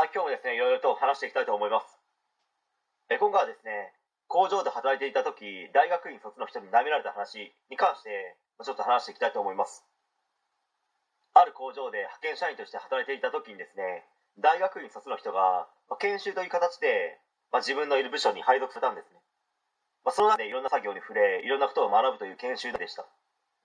はい、今日もですね、いろいろと話していきたいと思います。え今回はですね、工場で働いていた時、大学院卒の人に舐められた話に関して、ちょっと話していきたいと思います。ある工場で派遣社員として働いていた時にですね、大学院卒の人が、ま研修という形で、ま、自分のいる部署に配属されたんですね。まあ、その中でいろんな作業に触れ、いろんなことを学ぶという研修でした。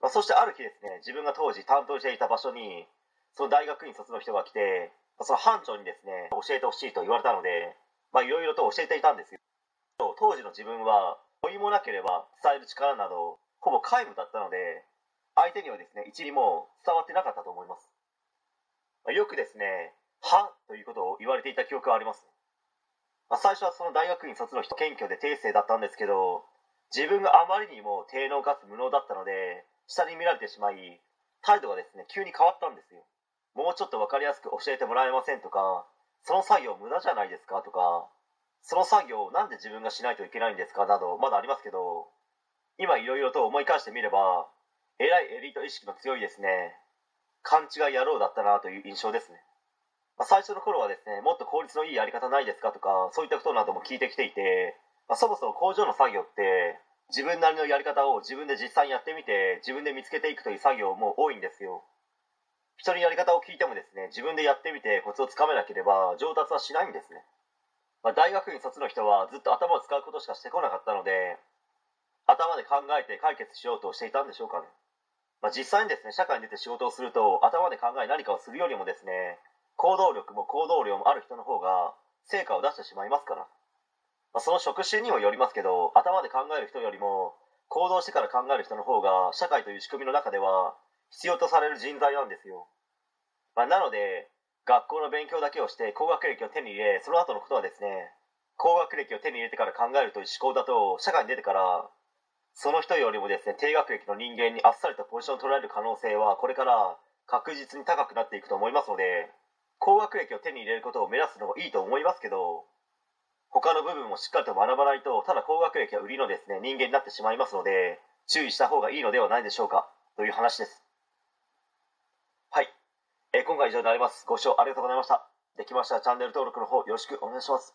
まあ、そしてある日ですね、自分が当時担当していた場所に、その大学院卒の人が来て、その班長にですね、教えてほしいと言われたので、まあ、いろいろと教えていたんですよ。当時の自分は、問いもなければ伝える力など、ほぼ皆無だったので、相手にはですね、一理も伝わってなかったと思います。よくですね、はということを言われていた記憶はあります。ま、最初はその大学院卒の人、謙虚で低姿勢だったんですけど、自分があまりにも低能かつ無能だったので、下に見られてしまい、態度がですね、急に変わったんですよ。もうちょっと分かりやすく教えてもらえませんとか、その作業無駄じゃないですかとか、その作業をなんで自分がしないといけないんですかなど、まだありますけど、今いろいろと思い返してみれば、えらいエリート意識の強いですね、勘違い野郎だったなという印象ですね。まあ、最初の頃はですね、もっと効率のいいやり方ないですかとか、そういったことなども聞いてきていて、まあ、そもそも工場の作業って、自分なりのやり方を自分で実際にやってみて、自分で見つけていくという作業も多いんですよ。人にやり方を聞いてもですね、自分でやってみてコツをつかめなければ上達はしないんですね。まあ、大学院卒の人はずっと頭を使うことしかしてこなかったので、頭で考えて解決しようとしていたんでしょうかね。まあ、実際にですね、社会に出て仕事をすると、頭で考え何かをするよりもですね、行動力も行動量もある人の方が成果を出してしまいますから。まあ、その職種にもよりますけど、頭で考える人よりも、行動してから考える人の方が、社会という仕組みの中では、必要とされる人材なんですよ。まあ、なので、学校の勉強だけをして高学歴を手に入れ、その後のことはですね、高学歴を手に入れてから考えるという思考だと、社会に出てから、その人よりもですね、低学歴の人間にあっさりとポジションを取られる可能性は、これから確実に高くなっていくと思いますので、高学歴を手に入れることを目指すのもいいと思いますけど、他の部分もしっかりと学ばないと、ただ高学歴が売りのですね、人間になってしまいますので、注意した方がいいのではないでしょうか、という話です。え今回は以上になります。ご視聴ありがとうございました。できましたらチャンネル登録の方よろしくお願いします。